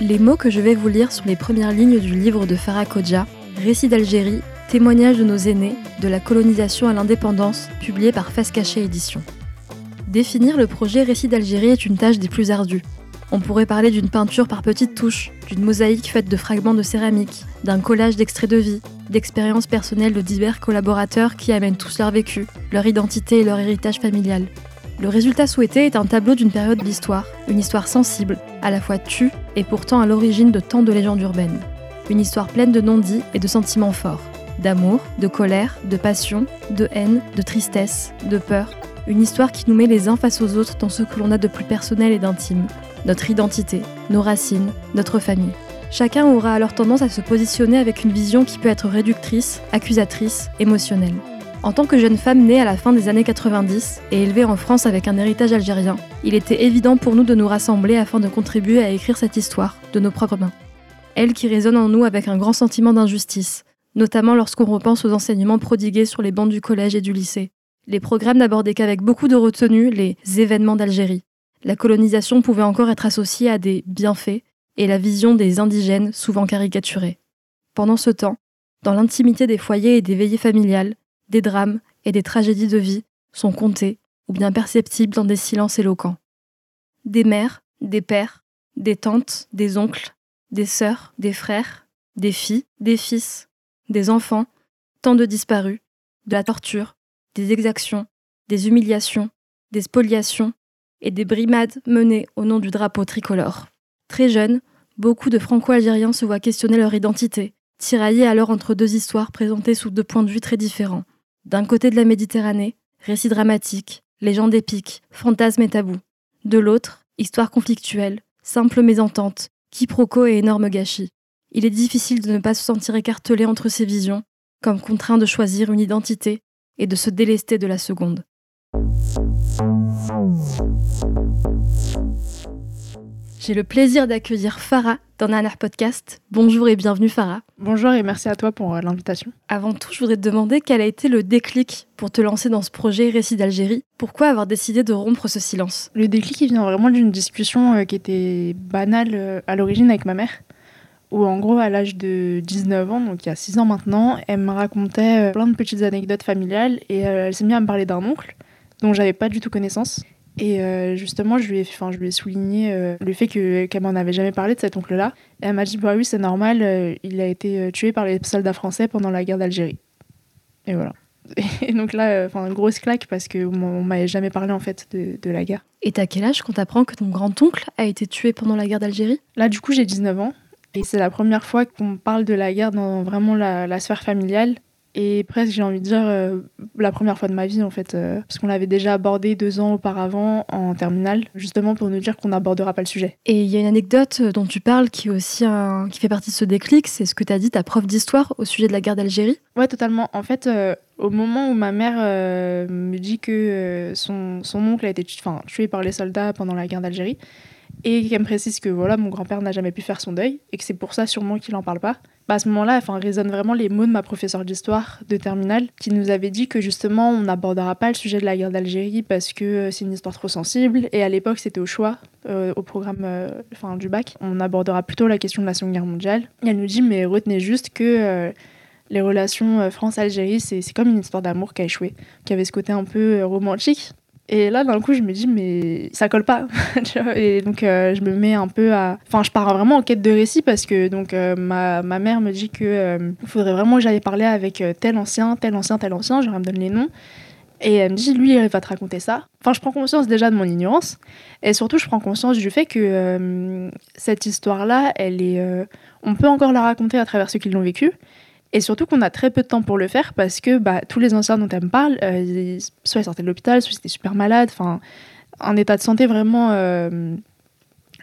Les mots que je vais vous lire sont les premières lignes du livre de Farah Kodja, Récit d'Algérie, témoignage de nos aînés, de la colonisation à l'indépendance, publié par Face Cachée Édition. Définir le projet Récit d'Algérie est une tâche des plus ardues. On pourrait parler d'une peinture par petites touches, d'une mosaïque faite de fragments de céramique, d'un collage d'extraits de vie, d'expériences personnelles de divers collaborateurs qui amènent tous leur vécu, leur identité et leur héritage familial. Le résultat souhaité est un tableau d'une période de l'histoire, une histoire sensible, à la fois tue et pourtant à l'origine de tant de légendes urbaines. Une histoire pleine de non-dits et de sentiments forts. D'amour, de colère, de passion, de haine, de tristesse, de peur. Une histoire qui nous met les uns face aux autres dans ce que l'on a de plus personnel et d'intime. Notre identité, nos racines, notre famille. Chacun aura alors tendance à se positionner avec une vision qui peut être réductrice, accusatrice, émotionnelle. En tant que jeune femme née à la fin des années 90 et élevée en France avec un héritage algérien, il était évident pour nous de nous rassembler afin de contribuer à écrire cette histoire de nos propres mains. Elle qui résonne en nous avec un grand sentiment d'injustice, notamment lorsqu'on repense aux enseignements prodigués sur les bancs du collège et du lycée. Les programmes n'abordaient qu'avec beaucoup de retenue les événements d'Algérie. La colonisation pouvait encore être associée à des bienfaits et la vision des indigènes souvent caricaturée. Pendant ce temps, dans l'intimité des foyers et des veillées familiales, des drames et des tragédies de vie sont comptés ou bien perceptibles dans des silences éloquents. Des mères, des pères, des tantes, des oncles, des sœurs, des frères, des filles, des fils, des enfants, tant de disparus, de la torture, des exactions, des humiliations, des spoliations et des brimades menées au nom du drapeau tricolore. Très jeunes, beaucoup de franco-algériens se voient questionner leur identité, tiraillés alors entre deux histoires présentées sous deux points de vue très différents. D'un côté de la Méditerranée, récit dramatique, légende épique, fantasme et tabou. De l'autre, histoire conflictuelle, simple mésentente, quiproquo et énorme gâchis. Il est difficile de ne pas se sentir écartelé entre ces visions, comme contraint de choisir une identité et de se délester de la seconde. J'ai le plaisir d'accueillir Farah dans Nanar Podcast. Bonjour et bienvenue Farah. Bonjour et merci à toi pour euh, l'invitation. Avant tout, je voudrais te demander quel a été le déclic pour te lancer dans ce projet Récit d'Algérie. Pourquoi avoir décidé de rompre ce silence? Le déclic, il vient vraiment d'une discussion euh, qui était banale euh, à l'origine avec ma mère. Où en gros, à l'âge de 19 ans, donc il y a 6 ans maintenant, elle me racontait plein de petites anecdotes familiales et elle s'est mise à me parler d'un oncle dont j'avais pas du tout connaissance. Et euh, justement, je lui ai, enfin, je lui ai souligné euh, le fait que, qu'elle m'en avait jamais parlé de cet oncle-là. Et elle m'a dit, bah oui, c'est normal, euh, il a été tué par les soldats français pendant la guerre d'Algérie. Et voilà. Et donc là, enfin, grosse claque parce qu'on m'avait jamais parlé en fait de, de la guerre. Et t'as quel âge quand t'apprends que ton grand-oncle a été tué pendant la guerre d'Algérie? Là, du coup, j'ai 19 ans. Et c'est la première fois qu'on parle de la guerre dans vraiment la, la sphère familiale. Et presque j'ai envie de dire euh, la première fois de ma vie en fait euh, parce qu'on l'avait déjà abordé deux ans auparavant en terminale justement pour nous dire qu'on n'abordera pas le sujet. Et il y a une anecdote euh, dont tu parles qui est aussi un... qui fait partie de ce déclic c'est ce que tu as dit ta prof d'histoire au sujet de la guerre d'Algérie. Ouais totalement. En fait au moment où ma mère me dit que son, son oncle a été tué par les soldats pendant la guerre d'Algérie et qu'elle me précise que voilà mon grand-père n'a jamais pu faire son deuil et que c'est pour ça sûrement qu'il en parle pas bah à ce moment-là, enfin, résonnent vraiment les mots de ma professeure d'histoire de terminale qui nous avait dit que justement on n'abordera pas le sujet de la guerre d'Algérie parce que euh, c'est une histoire trop sensible et à l'époque c'était au choix euh, au programme euh, enfin, du bac. On abordera plutôt la question de la Seconde Guerre mondiale. Et elle nous dit mais retenez juste que les relations France-Algérie c'est comme une histoire d'amour qui a échoué, qui avait ce côté un peu romantique et là, d'un coup, je me dis, mais ça colle pas. et donc, euh, je me mets un peu à. Enfin, je pars vraiment en quête de récit parce que donc, euh, ma, ma, mère me dit qu'il euh, faudrait vraiment que j'aille parler avec tel ancien, tel ancien, tel ancien. Je me donne les noms. Et elle me dit, lui, il va te raconter ça. Enfin, je prends conscience déjà de mon ignorance. Et surtout, je prends conscience du fait que cette histoire-là, elle est. on peut encore la raconter à travers ceux qui l'ont vécu. Et surtout qu'on a très peu de temps pour le faire parce que bah, tous les anciens dont elle me parle, euh, soit ils sortaient de l'hôpital, soit ils étaient super malades, enfin, un état de santé vraiment euh,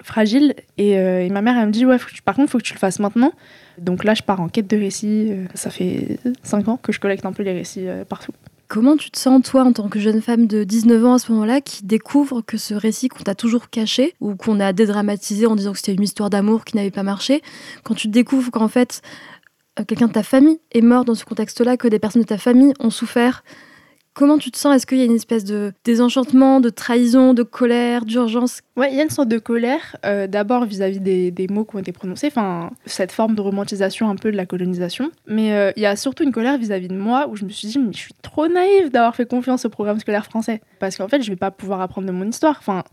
fragile. Euh, et, ma mère, elle me dit, ouais, par contre, il faut que tu le fasses maintenant. Donc là, je pars en quête de récits. ça fait cinq ans que je collecte un peu les récits partout. Comment tu te sens, toi, en tant que jeune femme de 19 ans à ce moment-là, qui découvre que ce récit qu'on t'a toujours caché, ou qu'on a dédramatisé en disant que c'était une histoire d'amour qui n'avait pas marché, quand tu découvres qu'en fait, quelqu'un de ta famille est mort dans ce contexte-là, que des personnes de ta famille ont souffert, Comment tu te sens? Est-ce qu'il y a une espèce de désenchantement, de trahison, de colère, d'urgence? Ouais, il y a une sorte de colère, euh, d'abord vis-à-vis des, mots qui ont été prononcés, enfin, cette forme de romantisation un peu de la colonisation. Mais euh, il y a surtout une colère vis-à-vis de moi où je me suis dit, mais je suis trop naïve d'avoir fait confiance au programme scolaire français. Parce qu'en fait, je vais pas pouvoir apprendre de mon histoire. Enfin,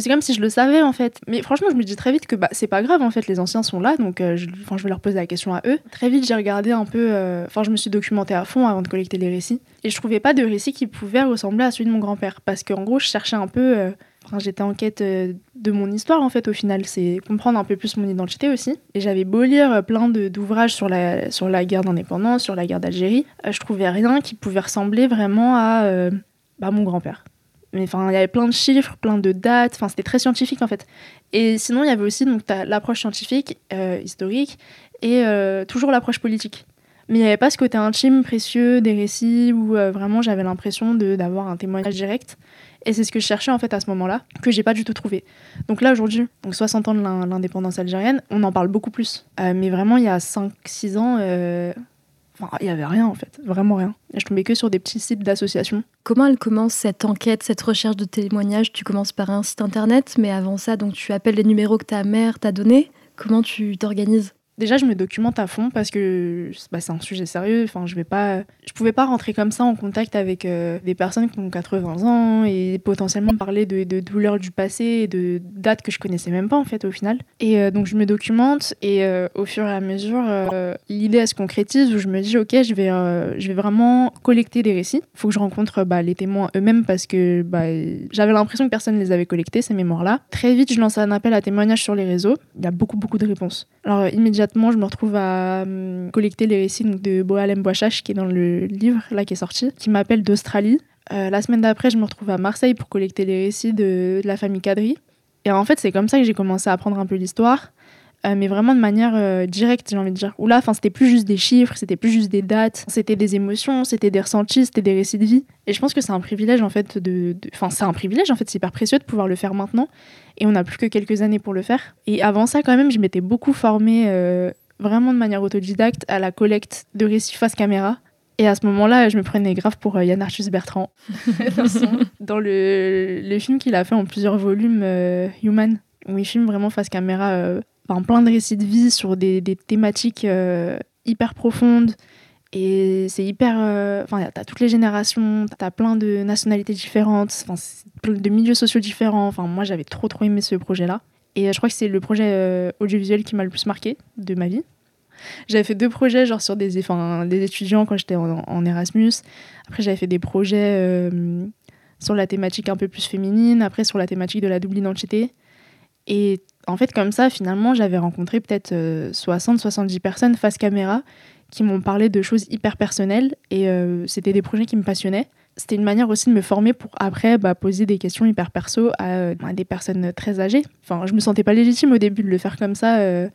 c'est comme si je le savais en fait. Mais franchement, je me dis très vite que bah, c'est pas grave en fait, les anciens sont là, donc euh, je, vais leur poser la question à eux. Très vite, j'ai regardé un peu, euh, enfin, je me suis documentée à fond avant de collecter les récits. Et je trouvais pas de récit qui pouvait ressembler à celui de mon grand-père. Parce qu'en gros, je cherchais un peu. Euh, j'étais en quête de mon histoire en fait au final, c'est comprendre un peu plus mon identité aussi. Et j'avais beau lire plein d'ouvrages sur la, sur la guerre d'indépendance, sur la guerre d'Algérie, je trouvais rien qui pouvait ressembler vraiment à bah, mon grand-père. Mais enfin, il y avait plein de chiffres, plein de dates. Enfin, c'était très scientifique en fait. Et sinon, il y avait aussi l'approche scientifique, euh, historique, et euh, toujours l'approche politique. Mais il n'y avait pas ce côté intime, précieux des récits où euh, vraiment j'avais l'impression d'avoir un témoignage direct. Et c'est ce que je cherchais en fait à ce moment-là, que j'ai pas du tout trouvé. Donc là aujourd'hui, donc 60 ans de l'indépendance algérienne, on en parle beaucoup plus. mais vraiment il y a 5-6 ans, Il n'y avait rien en fait, vraiment rien. je tombais que sur des petits sites d'associations. Comment elle commence cette enquête, cette recherche de témoignages? Tu commences par un site internet, mais avant ça, donc tu appelles les numéros que ta mère t'a donnés. Comment tu t'organises? Déjà, je me documente à fond parce que bah, c'est un sujet sérieux. Enfin, je vais pas, je pouvais pas rentrer comme ça en contact avec euh, des personnes qui ont 80 ans et potentiellement parler de, douleurs du passé et de dates que je connaissais même pas en fait au final. Et euh, donc je me documente et euh, au fur et à mesure, l'idée se concrétise où je me dis ok, je vais, je vais vraiment collecter des récits. Il faut que je rencontre bah, les témoins eux-mêmes parce que bah, j'avais l'impression que personne ne les avait collectés ces mémoires-là. Très vite, je lance un appel à témoignages sur les réseaux. Il y a beaucoup beaucoup de réponses. Alors immédiatement je me retrouve à hum, collecter les récits de Boalem Boachach, qui est dans le livre là qui est sorti, qui m'appelle d'Australie. Euh, la semaine d'après, je me retrouve à Marseille pour collecter les récits de, la famille Kadri. Et en fait, c'est comme ça que j'ai commencé à apprendre un peu l'histoire, euh, mais vraiment de manière euh, directe, j'ai envie de dire. Où là, c'était plus juste des chiffres, c'était plus juste des dates, c'était des émotions, c'était des ressentis, c'était des récits de vie. Et je pense que c'est un privilège en fait de. Enfin, c'est un privilège en fait, c'est hyper précieux de pouvoir le faire maintenant et on n'a plus que quelques années pour le faire. Et avant ça, quand même, je m'étais beaucoup formée euh, vraiment de manière autodidacte à la collecte de récits face caméra. Et à ce moment-là, je me prenais grave pour Yann Arthus Bertrand. Dans le, le film qu'il a fait en plusieurs volumes, Human, où il filme vraiment face caméra plein de récits de vie sur des, des thématiques hyper profondes, et c'est hyper. Euh, enfin, t'as toutes les générations, t'as plein de nationalités différentes, de milieux sociaux différents. Enfin, moi, j'avais trop, trop aimé ce projet-là. Et euh, je crois que c'est le projet euh, audiovisuel qui m'a le plus marqué de ma vie. J'avais fait deux projets, genre sur des, enfin, des étudiants quand j'étais en, Erasmus. Après, j'avais fait des projets sur la thématique un peu plus féminine. Après, sur la thématique de la double identité. Et en fait, comme ça, finalement, j'avais rencontré peut-être 60-70 personnes face caméra qui m'ont parlé de choses hyper personnelles et euh, c'était des projets qui me passionnaient. C'était une manière aussi de me former pour après bah, poser des questions hyper perso à, des personnes très âgées. Enfin, je me sentais pas légitime au début de le faire comme ça. Euh.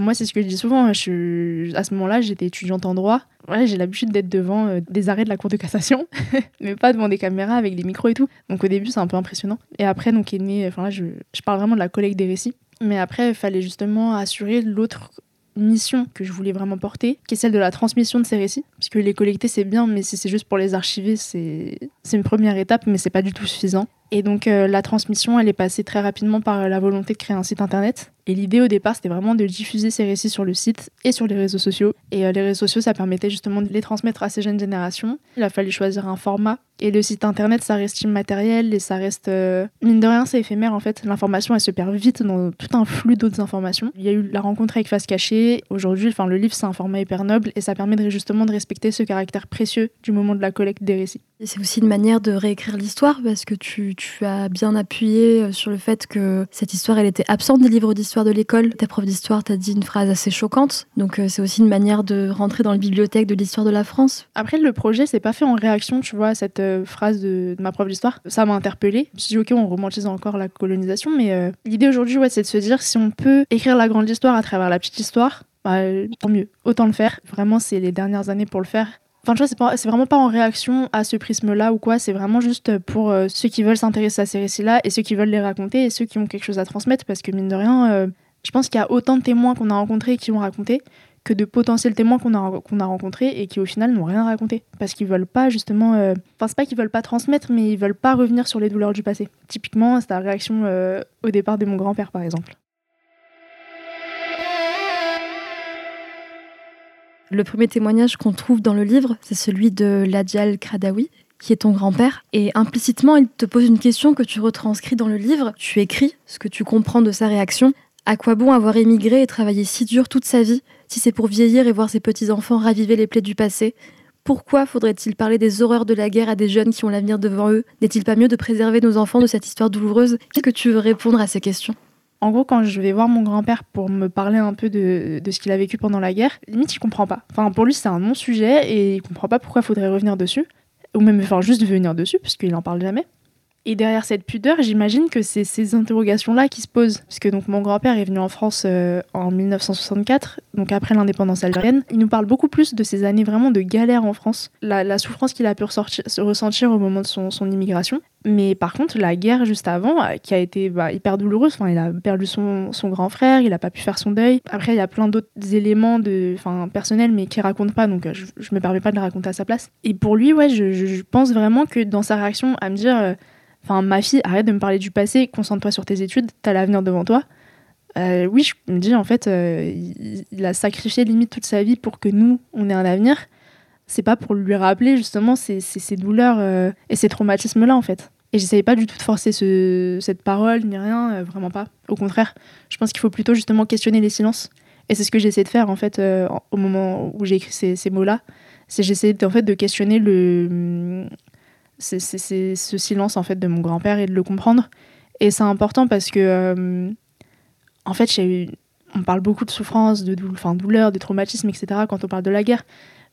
Moi, c'est ce que je dis souvent. Je, à ce moment-là, j'étais étudiante en droit. J'ai l'habitude d'être devant euh, des arrêts de la Cour de cassation, mais pas devant des caméras avec des micros et tout. Donc au début, c'est un peu impressionnant. Et après, donc est. Enfin là, je, je parle vraiment de la collecte des récits. Mais après, il fallait justement assurer l'autre mission que je voulais vraiment porter, qui est celle de la transmission de ces récits. Parce que les collecter, c'est bien, mais si c'est juste pour les archiver, c'est une première étape, mais c'est pas du tout suffisant. Et donc euh, la transmission, elle est passée très rapidement par la volonté de créer un site internet. Et l'idée au départ, c'était vraiment de diffuser ces récits sur le site et sur les réseaux sociaux. Et euh, les réseaux sociaux, ça permettait justement de les transmettre à ces jeunes générations. Il a fallu choisir un format. Et le site internet, ça reste immatériel et ça reste, euh, mine de rien, c'est éphémère en fait. L'information, elle se perd vite dans tout un flux d'autres informations. Il y a eu la rencontre avec Face Cachée. Aujourd'hui, enfin, le livre, c'est un format hyper noble et ça permet de, justement de respecter ce caractère précieux du moment de la collecte des récits. Et c'est aussi une manière de réécrire l'histoire parce que tu, tu, as bien appuyé euh, sur le fait que cette histoire, elle était absente des livres d'histoire de l'école. Ta prof d'histoire t'a dit une phrase assez choquante. Donc euh, c'est aussi une manière de rentrer dans la bibliothèque de l'histoire de la France. Après, le projet, c'est pas fait en réaction, tu vois, à cette euh, phrase de, ma prof d'histoire. Ça m'a interpellée. Je me suis dit, ok, on romantise encore la colonisation, mais l'idée aujourd'hui, ouais, c'est de se dire si on peut écrire la grande histoire à travers la petite histoire, bah, tant mieux, autant le faire. Vraiment, c'est les dernières années pour le faire. Enfin, tu vois, c'est vraiment pas en réaction à ce prisme-là ou quoi, c'est vraiment juste pour euh, ceux qui veulent s'intéresser à ces récits-là et ceux qui veulent les raconter et ceux qui ont quelque chose à transmettre parce que mine de rien, euh, je pense qu'il y a autant de témoins qu'on a rencontrés qui ont raconté que de potentiels témoins qu'on a, rencontrés et qui au final n'ont rien raconté parce qu'ils veulent pas justement euh, enfin c'est pas qu'ils veulent pas transmettre mais ils veulent pas revenir sur les douleurs du passé typiquement c'est la réaction au départ de mon grand-père par exemple Le premier témoignage qu'on trouve dans le livre, c'est celui de Ladial Kradawi, qui est ton grand-père. Et implicitement, il te pose une question que tu retranscris dans le livre. Tu écris ce que tu comprends de sa réaction. À quoi bon avoir émigré et travaillé si dur toute sa vie si c'est pour vieillir et voir ses petits-enfants raviver les plaies du passé? Pourquoi faudrait-il parler des horreurs de la guerre à des jeunes qui ont l'avenir devant eux? N'est-il pas mieux de préserver nos enfants de cette histoire douloureuse? Qu'est-ce que tu veux répondre à ces questions? En gros, quand je vais voir mon grand-père pour me parler un peu de, ce qu'il a vécu pendant la guerre, limite, il comprend pas. Enfin, pour lui, c'est un non-sujet et il comprend pas pourquoi il faudrait revenir dessus. Ou même, enfin, juste venir dessus, puisqu'il en parle jamais. Et derrière cette pudeur, j'imagine que c'est ces interrogations-là qui se posent. Puisque donc mon grand-père est venu en France euh, en 1964, donc après l'indépendance algérienne. Il nous parle beaucoup plus de ces années vraiment de galère en France, la, souffrance qu'il a pu ressentir au moment de son, immigration. Mais par contre, la guerre juste avant, euh, qui a été bah, hyper douloureuse, enfin, il a perdu son, grand frère, il n'a pas pu faire son deuil. Après, il y a plein d'autres éléments personnels, mais qu'il raconte pas, donc euh, je, ne me permets pas de le raconter à sa place. Et pour lui, ouais, je, pense vraiment que dans sa réaction à me dire Enfin, ma fille, arrête de me parler du passé, concentre-toi sur tes études, t'as l'avenir devant toi. Euh, oui, je me dis, en fait, euh, il, a sacrifié limite toute sa vie pour que nous, on ait un avenir. C'est pas pour lui rappeler justement ces, douleurs euh, et ces traumatismes-là, en fait. Et j'essayais pas du tout de forcer cette parole, ni rien, vraiment pas. Au contraire, je pense qu'il faut plutôt justement questionner les silences. Et c'est ce que j'essaie de faire, en fait, au moment où j'ai écrit ces, ces mots-là. C'est j'essaie en fait de questionner le, c'est ce silence en fait de mon grand-père et de le comprendre. Et c'est important parce que, euh, en fait, on parle beaucoup de souffrance, de enfin, douleur, de traumatisme, etc. quand on parle de la guerre.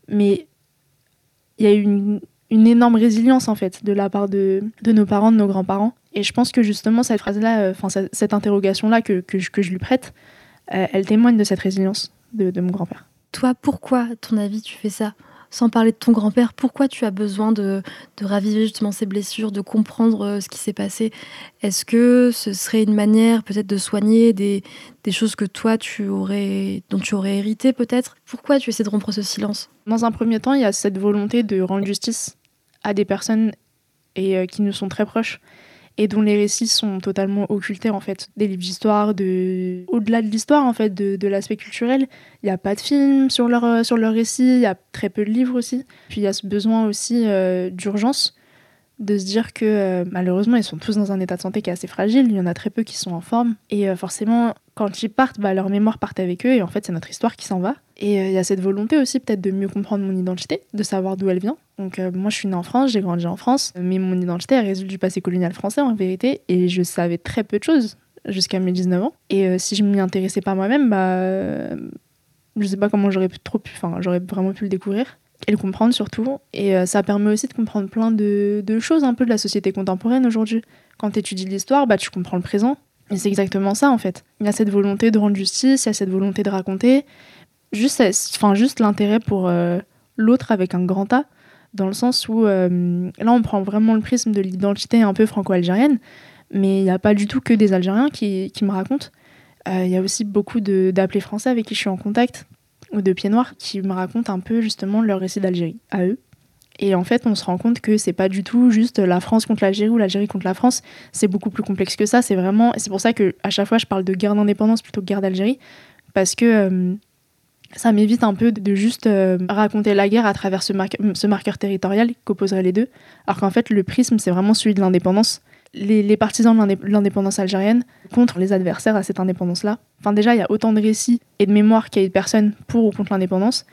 Mais il y a une, une énorme résilience en fait de la part de, de nos parents, de nos grands-parents. Et je pense que justement cette phrase-là, euh, cette, interrogation-là que, que, que, je, lui prête, euh, elle témoigne de cette résilience de, de mon grand-père. Toi, pourquoi, ton avis, tu fais ça? Sans parler de ton grand-père, pourquoi tu as besoin de, raviver justement ces blessures, de comprendre euh, ce qui s'est passé? Est-ce que ce serait une manière peut-être de soigner des, choses que toi, tu aurais, dont tu aurais hérité peut-être? Pourquoi tu essaies de rompre ce silence? Dans un premier temps, il y a cette volonté de rendre justice à des personnes et euh, qui nous sont très proches et dont les récits sont totalement occultés en fait. Des livres d'histoire, de... au-delà de l'histoire en fait, de, l'aspect culturel, il n'y a pas de films sur leur, euh, sur leur récit, il y a très peu de livres aussi. Puis il y a ce besoin aussi euh, d'urgence de se dire que euh, malheureusement ils sont tous dans un état de santé qui est assez fragile, il y en a très peu qui sont en forme et forcément quand ils partent, bah, leur mémoire part avec eux et en fait c'est notre histoire qui s'en va. Et il y a cette volonté aussi peut-être de mieux comprendre mon identité, de savoir d'où elle vient. Donc moi je suis née en France, j'ai grandi en France, mais mon identité elle résulte du passé colonial français en vérité et je savais très peu de choses jusqu'à mes 19 ans. Et si je m'y intéressais pas moi-même, bah je sais pas comment j'aurais trop pu, enfin j'aurais vraiment pu le découvrir et le comprendre surtout. Et euh, ça permet aussi de comprendre plein de, choses un peu de la société contemporaine aujourd'hui. Quand tu étudies l'histoire, bah, tu comprends le présent. Et c'est exactement ça en fait. Il y a cette volonté de rendre justice, il y a cette volonté de raconter. Juste, enfin, juste l'intérêt pour euh, l'autre avec un grand A, dans le sens où euh, là on prend vraiment le prisme de l'identité un peu franco-algérienne, mais il n'y a pas du tout que des Algériens qui, qui me racontent. Il y a aussi beaucoup d'appelés français avec qui je suis en contact, ou de Pieds Noirs qui me racontent un peu justement leur récit d'Algérie à eux. Et en fait, on se rend compte que c'est pas du tout juste la France contre l'Algérie ou l'Algérie contre la France. C'est beaucoup plus complexe que ça. C'est vraiment, c'est pour ça que à chaque fois, je parle de guerre d'indépendance plutôt que guerre d'Algérie, parce que euh, ça m'évite un peu de juste euh, raconter la guerre à travers ce, marqueur territorial qu'opposerait les deux, alors qu'en fait, le prisme, c'est vraiment celui de l'indépendance les, partisans de l'indépendance algérienne contre les adversaires à cette indépendance-là. Enfin, déjà, il y a autant de récits et de mémoires qu'il y a de personnes pour ou contre l'indépendance.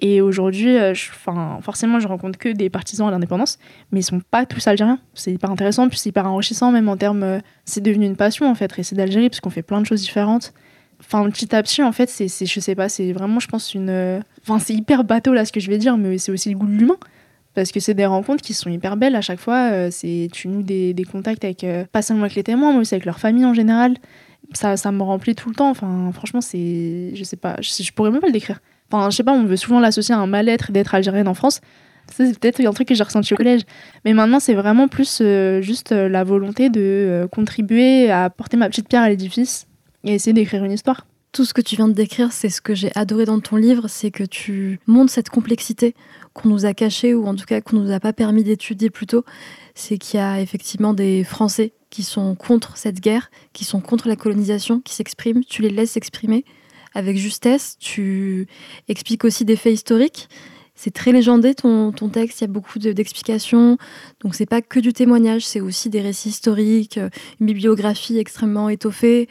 Et aujourd'hui, euh, enfin, forcément, je rencontre que des partisans à l'indépendance, mais ils sont pas tous algériens. C'est hyper intéressant, puis c'est hyper enrichissant, même en termes. Euh, c'est devenu une passion, en fait, récit d'Algérie, parce qu'on fait plein de choses différentes. Enfin, petit, en fait, c'est, je sais pas, c'est vraiment, je pense, une. Euh, enfin, c'est hyper bateau, là, ce que je vais dire, mais c'est aussi le goût de l'humain parce que c'est des rencontres qui sont hyper belles à chaque fois. Euh, c'est tu noues des, contacts avec euh, pas seulement avec les témoins, mais aussi avec leur famille en général. Ça, ça me remplit tout le temps. Enfin, franchement, c'est, je sais pas, je, pourrais même pas le décrire. Enfin, je sais pas, on veut souvent l'associer à un mal-être d'être algérienne en France. C'est peut-être un truc que j'ai ressenti au collège. Mais maintenant, c'est vraiment plus juste la volonté de contribuer à porter ma petite pierre à l'édifice et essayer d'écrire une histoire. Tout ce que tu viens de décrire, c'est ce que j'ai adoré dans ton livre, c'est que tu montres cette complexité qu'on nous a cachée ou en tout cas qu'on nous a pas permis d'étudier plus tôt. C'est qu'il y a effectivement des Français qui sont contre cette guerre, qui sont contre la colonisation, qui s'expriment. Tu les laisses s'exprimer avec justesse. Tu expliques aussi des faits historiques. C'est très légendé ton, ton texte, il y a beaucoup d'explications. Donc c'est pas que du témoignage, c'est aussi des récits historiques, euh, une bibliographie extrêmement étoffée.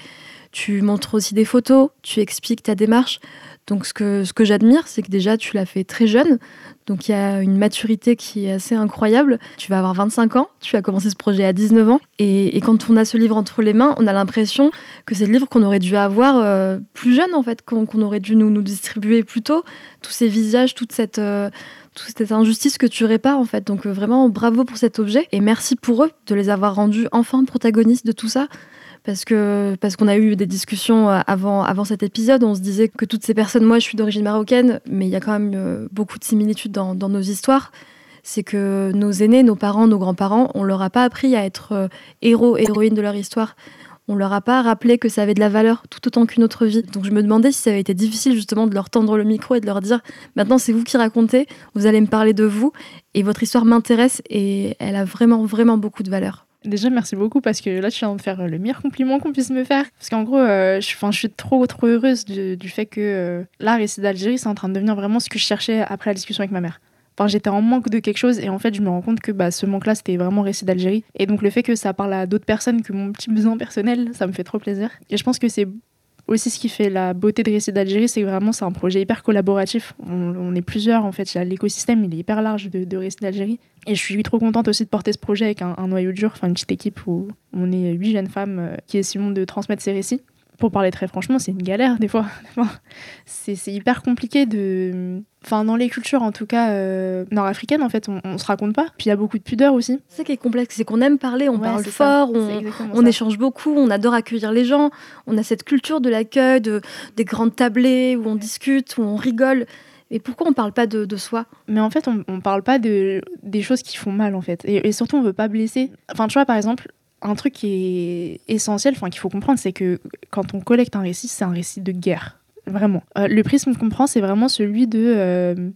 Tu montres aussi des photos, tu expliques ta démarche. Donc ce que, ce que j'admire, c'est que déjà tu l'as fait très jeune. Donc il y a une maturité qui est assez incroyable. Tu vas avoir 25 ans, tu as commencé ce projet à 19 ans. Et, quand on a ce livre entre les mains, on a l'impression que c'est le livre qu'on aurait dû avoir euh, plus jeune en fait, qu'on aurait dû nous, nous, distribuer plus tôt. Tous ces visages, toute cette... Euh, toute cette injustice que tu répares en fait. Donc euh, vraiment bravo pour cet objet et merci pour eux de les avoir rendus enfin protagonistes de tout ça parce que parce qu'on a eu des discussions euh, avant avant cet épisode. On se disait que toutes ces personnes, moi, je suis d'origine marocaine, mais il y a quand même euh, beaucoup de similitudes dans, nos histoires. C'est que nos aînés, nos parents, nos grands-parents, on leur a pas appris à être euh, héros, héroïnes de leur histoire. On leur a pas rappelé que ça avait de la valeur tout autant qu'une autre vie. Donc je me demandais si ça avait été difficile justement de leur tendre le micro et de leur dire maintenant c'est vous qui racontez, vous allez me parler de vous et votre histoire m'intéresse et elle a vraiment vraiment beaucoup de valeur. Déjà, merci beaucoup parce que là, tu viens de faire le meilleur compliment qu'on puisse me faire. Parce qu'en gros, euh, je, suis trop, trop heureuse du, fait que euh, Récit d'Algérie, c'est en train de devenir vraiment ce que je cherchais après la discussion avec ma mère. Enfin, j'étais en manque de quelque chose et en fait, je me rends compte que bah, ce manque-là, c'était vraiment Récit d'Algérie. Et donc, le fait que ça parle à d'autres personnes que mon petit besoin personnel, ça me fait trop plaisir. Et je pense que c'est aussi ce qui fait la beauté de Récit d'Algérie, c'est que vraiment c'est un projet hyper collaboratif. On, est plusieurs en fait, l'écosystème il est hyper large de, de Récit d'Algérie. Et je suis trop contente aussi de porter ce projet avec un, noyau dur, enfin une petite équipe où on est huit jeunes femmes euh, qui essayons de transmettre ces récits pour parler très franchement, c'est une galère des fois. c'est hyper compliqué de. Enfin, dans les cultures, en tout cas euh, nord-africaines, en fait, on, on, se raconte pas. Puis il y a beaucoup de pudeur aussi. C'est ça qui est complexe, c'est qu'on aime parler, on parle fort, on, échange beaucoup, on adore accueillir les gens. On a cette culture de l'accueil, de, des grandes tablées où on discute, où on rigole. Et pourquoi on parle pas de, soi? Mais en fait, on, on parle pas de, des choses qui font mal, en fait. Et, et surtout, on veut pas blesser. Enfin, tu vois, par exemple, un truc qui est essentiel, enfin qu'il faut comprendre, c'est que quand on collecte un récit, c'est un récit de guerre, vraiment. Euh, le prisme qu'on prend, c'est vraiment celui de, euh,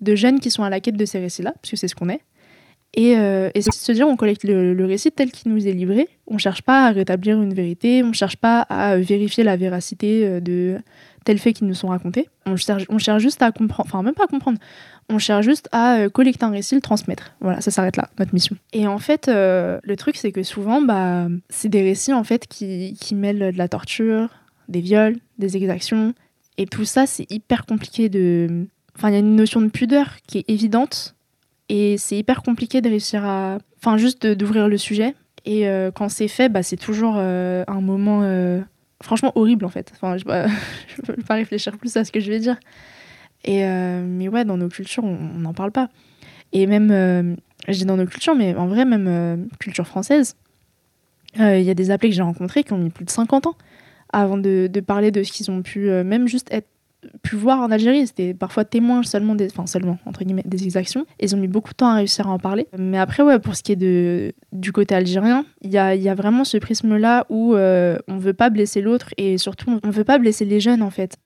de jeunes qui sont à la quête de ces récits-là, parce que c'est ce qu'on est. Et, euh, et c'est se dire, on collecte le, récit tel qu'il nous est livré. On cherche pas à rétablir une vérité, on cherche pas à vérifier la véracité de tels faits qui nous sont racontés. On cherche, juste à comprendre, enfin même pas à comprendre, on cherche juste à euh, collecter un récit, le transmettre. Voilà, ça s'arrête là, notre mission. Et en fait, euh, le truc, c'est que souvent, bah, c'est des récits en fait qui, qui mêlent de la torture, des viols, des exactions. Et tout ça, c'est hyper compliqué de. Enfin, il y a une notion de pudeur qui est évidente. Et c'est hyper compliqué de réussir à. Enfin, juste d'ouvrir le sujet. Et euh, quand c'est fait, bah, c'est toujours un moment franchement horrible en fait. Enfin, je ne peux pas réfléchir plus à ce que je vais dire. Et, euh, mais ouais, dans nos cultures, on n'en parle pas. Et même, euh, je dis dans nos cultures, mais en vrai, même euh, culture française, il y a des appelés que j'ai rencontrés qui ont mis plus de 50 ans avant de, de parler de ce qu'ils ont pu même juste être pu voir en Algérie. C'était parfois témoins seulement des, enfin seulement entre guillemets des exactions. Ils ont mis beaucoup de temps à réussir à en parler. Mais après ouais, pour ce qui est de du côté algérien, il y a, y a, vraiment ce prisme là où on on veut pas blesser l'autre et surtout on veut pas blesser les jeunes en fait.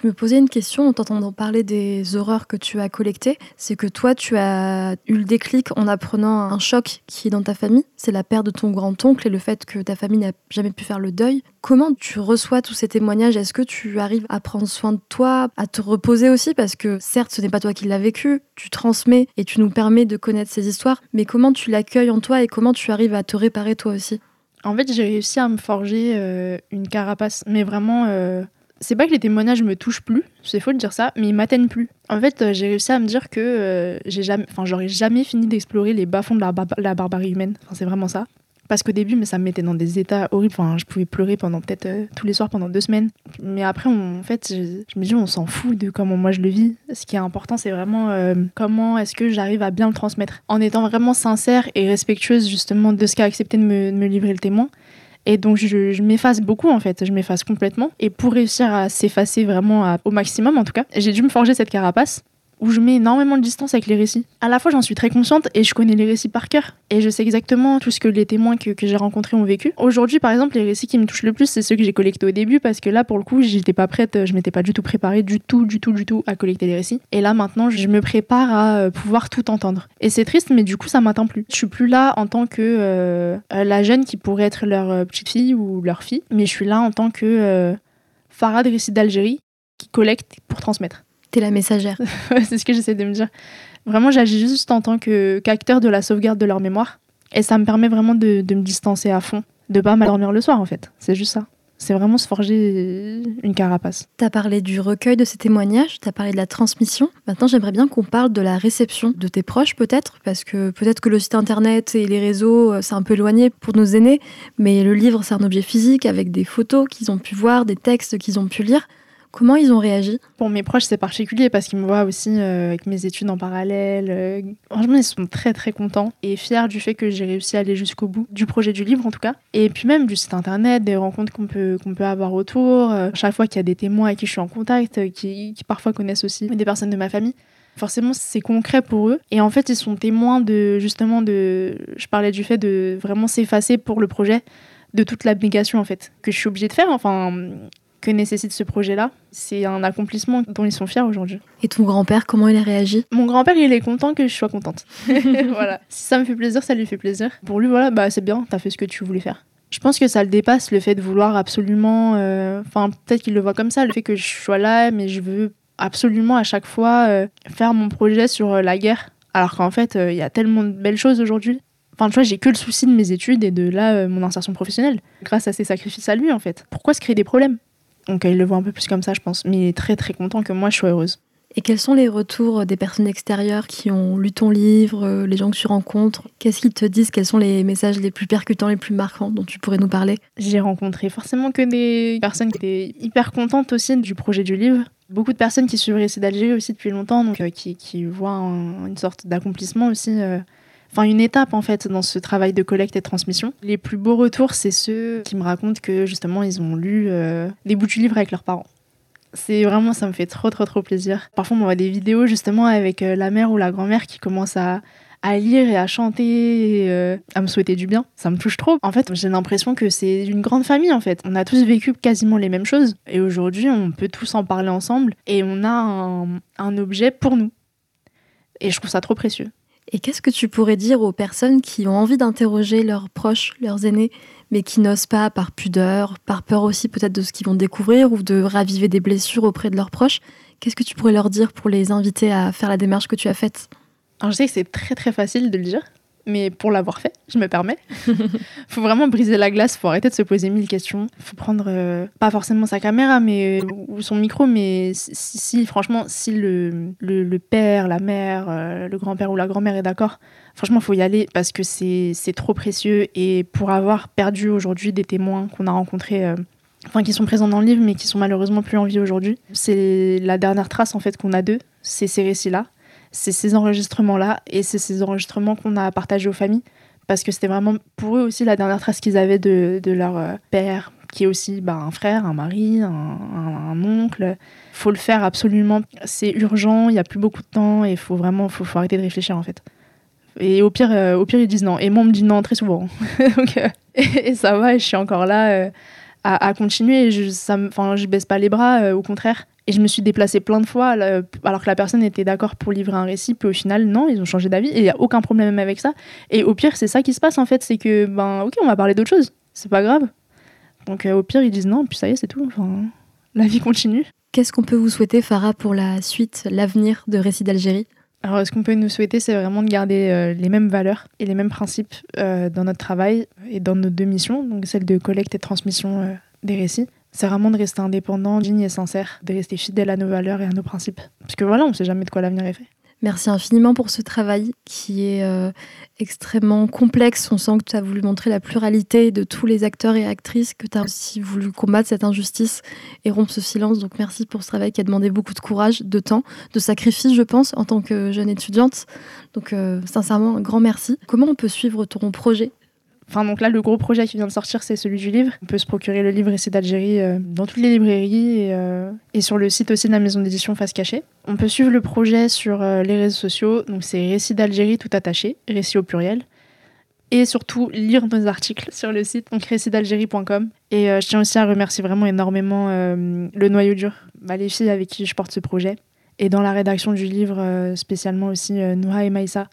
Je me posais une question en t'entendant parler des horreurs que tu as collectées. C'est que toi, tu as eu le déclic en apprenant un choc qui est dans ta famille. C'est la perte de ton grand-oncle et le fait que ta famille n'a jamais pu faire le deuil. Comment tu reçois tous ces témoignages? Est-ce que tu arrives à prendre soin de toi, à te reposer aussi? Parce que certes, ce n'est pas toi qui l'as vécu, tu transmets et tu nous permets de connaître ces histoires. Mais comment tu l'accueilles en toi et comment tu arrives à te réparer toi aussi? En fait, j'ai réussi à me forger euh, une carapace, mais vraiment... Euh, c'est pas que les témoignages me touchent plus, c'est faux de dire ça, mais ils m'atteignent plus. En fait, euh, j'ai réussi à me dire que euh, j'ai jamais, enfin, j'aurais jamais fini d'explorer les bas-fonds de la, barbarie humaine. Enfin, c'est vraiment ça. Parce qu'au début, mais ça me mettait dans des états horribles. Enfin, je pouvais pleurer pendant peut-être euh, tous les soirs pendant deux semaines. Mais après, en fait, je, me dis, on s'en fout de comment moi je le vis. Ce qui est important, c'est vraiment comment est-ce que j'arrive à bien le transmettre. En étant vraiment sincère et respectueuse justement de ce qu'a accepté de me livrer le témoin. Et donc je, m'efface beaucoup en fait, je m'efface complètement. Et pour réussir à s'effacer vraiment au maximum en tout cas, j'ai dû me forger cette carapace où je mets énormément de distance avec les récits. À la fois, j'en suis très consciente et je connais les récits par cœur. Et je sais exactement tout ce que les témoins que, j'ai rencontrés ont vécu. Aujourd'hui, par exemple, les récits qui me touchent le plus, c'est ceux que j'ai collectés au début parce que là, pour le coup, j'étais pas prête, je m'étais pas du tout préparée, du tout, du tout, du tout à collecter les récits. Et là, maintenant, je me prépare à euh, pouvoir tout entendre. Et c'est triste, mais du coup, ça m'atteint plus. Je suis plus là en tant que euh, la jeune qui pourrait être leur euh, petite fille ou leur fille, mais je suis là en tant que Farah de récits d'Algérie qui collecte pour transmettre. T'es la messagère. c'est ce que j'essaie de me dire. Vraiment, j'agis juste en tant qu'acteur de la sauvegarde de leur mémoire. Et ça me permet vraiment de, me distancer à fond, de pas m'endormir le soir en fait. C'est juste ça. C'est vraiment se forger une carapace. Tu as parlé du recueil de ces témoignages, tu as parlé de la transmission. Maintenant, j'aimerais bien qu'on parle de la réception de tes proches, peut-être, parce que peut-être que le site internet et les réseaux, euh, c'est un peu éloigné pour nos aînés, mais le livre, c'est un objet physique avec des photos qu'ils ont pu voir, des textes qu'ils ont pu lire. Comment ils ont réagi? Pour mes proches, c'est particulier parce qu'ils me voient aussi euh, avec mes études en parallèle. Euh, franchement, ils sont très très contents et fiers du fait que j'ai réussi à aller jusqu'au bout du projet du livre en tout cas. Et puis même du site internet, des rencontres qu'on peut, peut avoir autour. Euh, chaque fois qu'il y a des témoins avec qui je suis en contact, qui, qui parfois connaissent aussi des personnes de ma famille forcément c'est concret pour eux et en fait ils sont témoins de justement de je parlais du fait de vraiment s'effacer pour le projet de toute l'abnégation en fait que je suis obligée de faire enfin que nécessite ce projet-là. C'est un accomplissement dont ils sont fiers aujourd'hui. Et ton grand-père, comment il a réagi? Mon grand-père, il est content que je sois contente. voilà. Si ça me fait plaisir, ça lui fait plaisir. Pour lui, voilà, bah c'est bien, t'as fait ce que tu voulais faire. Je pense que ça le dépasse, le fait de vouloir absolument... Euh, enfin, peut-être qu'il le voit comme ça, le fait que je sois là, mais je veux absolument à chaque fois euh, faire mon projet sur euh, la guerre. Alors qu'en fait, il y a tellement de belles choses aujourd'hui. Enfin, tu vois, j'ai que le souci de mes études et de là, mon insertion professionnelle. Grâce à ses sacrifices à lui, en fait. Pourquoi se créer des problèmes? Donc il le voit un peu plus comme ça, je pense. Mais il est très très content que moi je sois heureuse. Et quels sont les retours des personnes extérieures qui ont lu ton livre, euh, les gens que tu rencontres? Qu'est-ce qu'ils te disent? Quels sont les messages les plus percutants, les plus marquants dont tu pourrais nous parler? J'ai rencontré forcément que des personnes qui étaient hyper contentes aussi du projet du livre. Beaucoup de personnes qui suivent Récit d'Algérie aussi depuis longtemps, donc euh, qui, qui, voient une sorte d'accomplissement aussi. Euh, enfin une étape en fait dans ce travail de collecte et de transmission. Les plus beaux retours, c'est ceux qui me racontent que justement ils ont lu euh, des bouts du livre avec leurs parents. C'est vraiment, ça me fait trop trop trop plaisir. Parfois on voit des vidéos justement avec euh, la mère ou la grand-mère qui commence à, lire et à chanter, et, euh, à me souhaiter du bien. Ça me touche trop. En fait, j'ai l'impression que c'est une grande famille en fait. On a tous vécu quasiment les mêmes choses et aujourd'hui on peut tous en parler ensemble et on a un objet pour nous. Et je trouve ça trop précieux. Et qu'est-ce que tu pourrais dire aux personnes qui ont envie d'interroger leurs proches, leurs aînés, mais qui n'osent pas par pudeur, par peur aussi peut-être de ce qu'ils vont découvrir ou de raviver des blessures auprès de leurs proches? Qu'est-ce que tu pourrais leur dire pour les inviter à faire la démarche que tu as faite? Alors je sais que c'est très très facile de le dire, mais pour l'avoir fait, je me permets. faut vraiment briser la glace, faut arrêter de se poser mille questions. Faut prendre euh, pas forcément sa caméra mais ou son micro, mais si, franchement si le, le, père, la mère, euh, le grand-père ou la grand-mère est d'accord, franchement faut y aller parce que c'est trop précieux et pour avoir perdu aujourd'hui des témoins qu'on a rencontrés. Euh, enfin, qui sont présents dans le livre, mais qui sont malheureusement plus en vie aujourd'hui. C'est la dernière trace en fait qu'on a d'eux, c'est ces récits-là c'est ces enregistrements-là et c'est ces enregistrements qu'on a partagés aux familles parce que c'était vraiment pour eux aussi la dernière trace qu'ils avaient de, leur euh, père, qui est aussi bah, un frère, un mari, un, un, oncle. faut le faire absolument. C'est urgent, il n'y a plus beaucoup de temps et il faut vraiment faut, arrêter de réfléchir en fait. Et au pire, euh, au pire, ils disent non. Et moi, on me dit non très souvent. Euh, et, ça va, et je suis encore là à, continuer. Je, ça, je baisse pas les bras, au contraire. Et je me suis déplacée plein de fois alors que la personne était d'accord pour livrer un récit, puis au final, non, ils ont changé d'avis et il n'y a aucun problème avec ça. Et au pire, c'est ça qui se passe en fait, c'est que, ben, ok, on va parler d'autre chose, c'est pas grave. Donc euh, au pire, ils disent non, puis ça y est, c'est tout. Enfin, la vie continue. Qu'est-ce qu'on peut vous souhaiter, Farah, pour la suite, l'avenir de Récits d'Algérie? Alors, ce qu'on peut nous souhaiter, c'est vraiment de garder euh, les mêmes valeurs et les mêmes principes euh, dans notre travail et dans nos deux missions, donc celle de collecte et transmission des récits c'est vraiment de rester indépendant, digne et sincère, de rester fidèle à nos valeurs et à nos principes. Parce que voilà, on ne sait jamais de quoi l'avenir est fait. Merci infiniment pour ce travail qui est euh, extrêmement complexe. On sent que tu as voulu montrer la pluralité de tous les acteurs et actrices, que tu as aussi voulu combattre cette injustice et rompre ce silence. Donc merci pour ce travail qui a demandé beaucoup de courage, de temps, de sacrifice, je pense, en tant que jeune étudiante. Donc euh, sincèrement, un grand merci. Comment on peut suivre ton projet? Enfin, donc là, le gros projet qui vient de sortir, c'est celui du livre. On peut se procurer le livre Récit d'Algérie euh, dans toutes les librairies et, euh, et, sur le site aussi de la maison d'édition Face Cachée. On peut suivre le projet sur euh, les réseaux sociaux. Donc, c'est Récit d'Algérie tout attaché, récit au pluriel. Et surtout, lire nos articles sur le site, donc récitdalgérie.com. Et je tiens aussi à remercier vraiment énormément le noyau dur, les filles avec qui je porte ce projet. Et dans la rédaction du livre, spécialement aussi Nouha et Maïssa,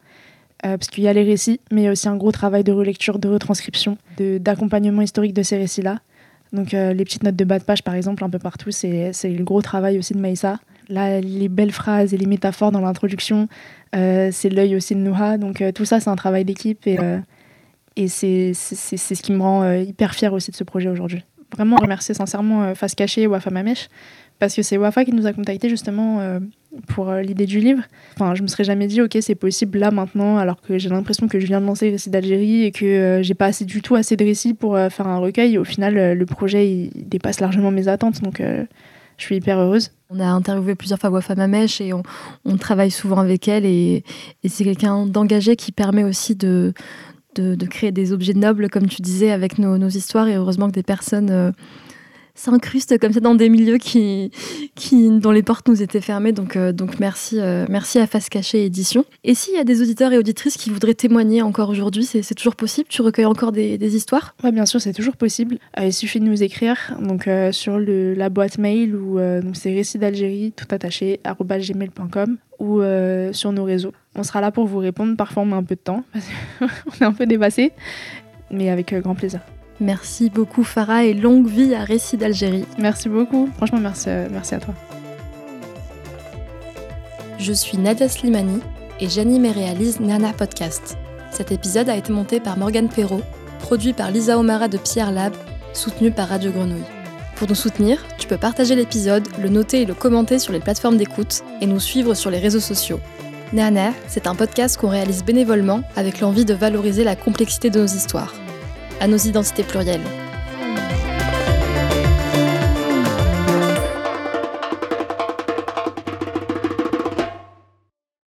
euh, parce qu'il y a les récits, mais il y a aussi un gros travail de relecture, de retranscription, d'accompagnement historique de ces récits-là. Donc euh, les petites notes de bas de page, par exemple, un peu partout, c'est le gros travail aussi de Maïssa. Là, les belles phrases et les métaphores dans l'introduction, euh, c'est l'œil aussi de Nouha. Donc tout ça, c'est un travail d'équipe et, et c'est ce qui me rend hyper fière aussi de ce projet aujourd'hui. Vraiment remercier sincèrement Face Cachée et Wafa Mamesh, parce que c'est Wafa qui nous a contactés justement pour euh, l'idée du livre. Enfin, je me serais jamais dit, ok, c'est possible là maintenant, alors que j'ai l'impression que je viens de lancer le récit d'Algérie et que euh, j'ai pas assez du tout assez de récits pour euh, faire un recueil. Au final, le projet dépasse largement mes attentes, donc je suis hyper heureuse. On a interviewé plusieurs fois Wafa Mamesh et on, travaille souvent avec elle et, c'est quelqu'un d'engagé qui permet aussi de, de, créer des objets nobles, comme tu disais, avec nos, nos histoires et heureusement que des personnes s'incruste comme ça dans des milieux qui, qui, dont les portes nous étaient fermées. Donc, euh, donc merci, euh, merci à Face Cachée Édition. Et s'il y a des auditeurs et auditrices qui voudraient témoigner encore aujourd'hui, c'est toujours possible Tu recueilles encore des, histoires? Oui, bien sûr, c'est toujours possible. Euh, il suffit de nous écrire donc, sur la boîte mail ou c'est récit d'Algérie, tout attaché, gmail.com ou sur nos réseaux. On sera là pour vous répondre. Parfois, on met un peu de temps parce qu'on est un peu dépassé, mais avec grand plaisir. Merci beaucoup Farah et longue vie à Récit d'Algérie. Merci beaucoup, franchement merci, euh, merci à toi. Je suis Nadia Slimani et j'anime et réalise Nana Podcast. Cet épisode a été monté par Morgane Perrault, produit par Lisa Omara de Pierre Lab, soutenu par Radio Grenouille. Pour nous soutenir, tu peux partager l'épisode, le noter et le commenter sur les plateformes d'écoute et nous suivre sur les réseaux sociaux. Nana, c'est un podcast qu'on réalise bénévolement avec l'envie de valoriser la complexité de nos histoires à nos identités plurielles.